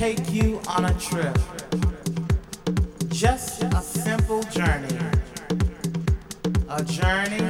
take you on a trip. Just a simple journey. A journey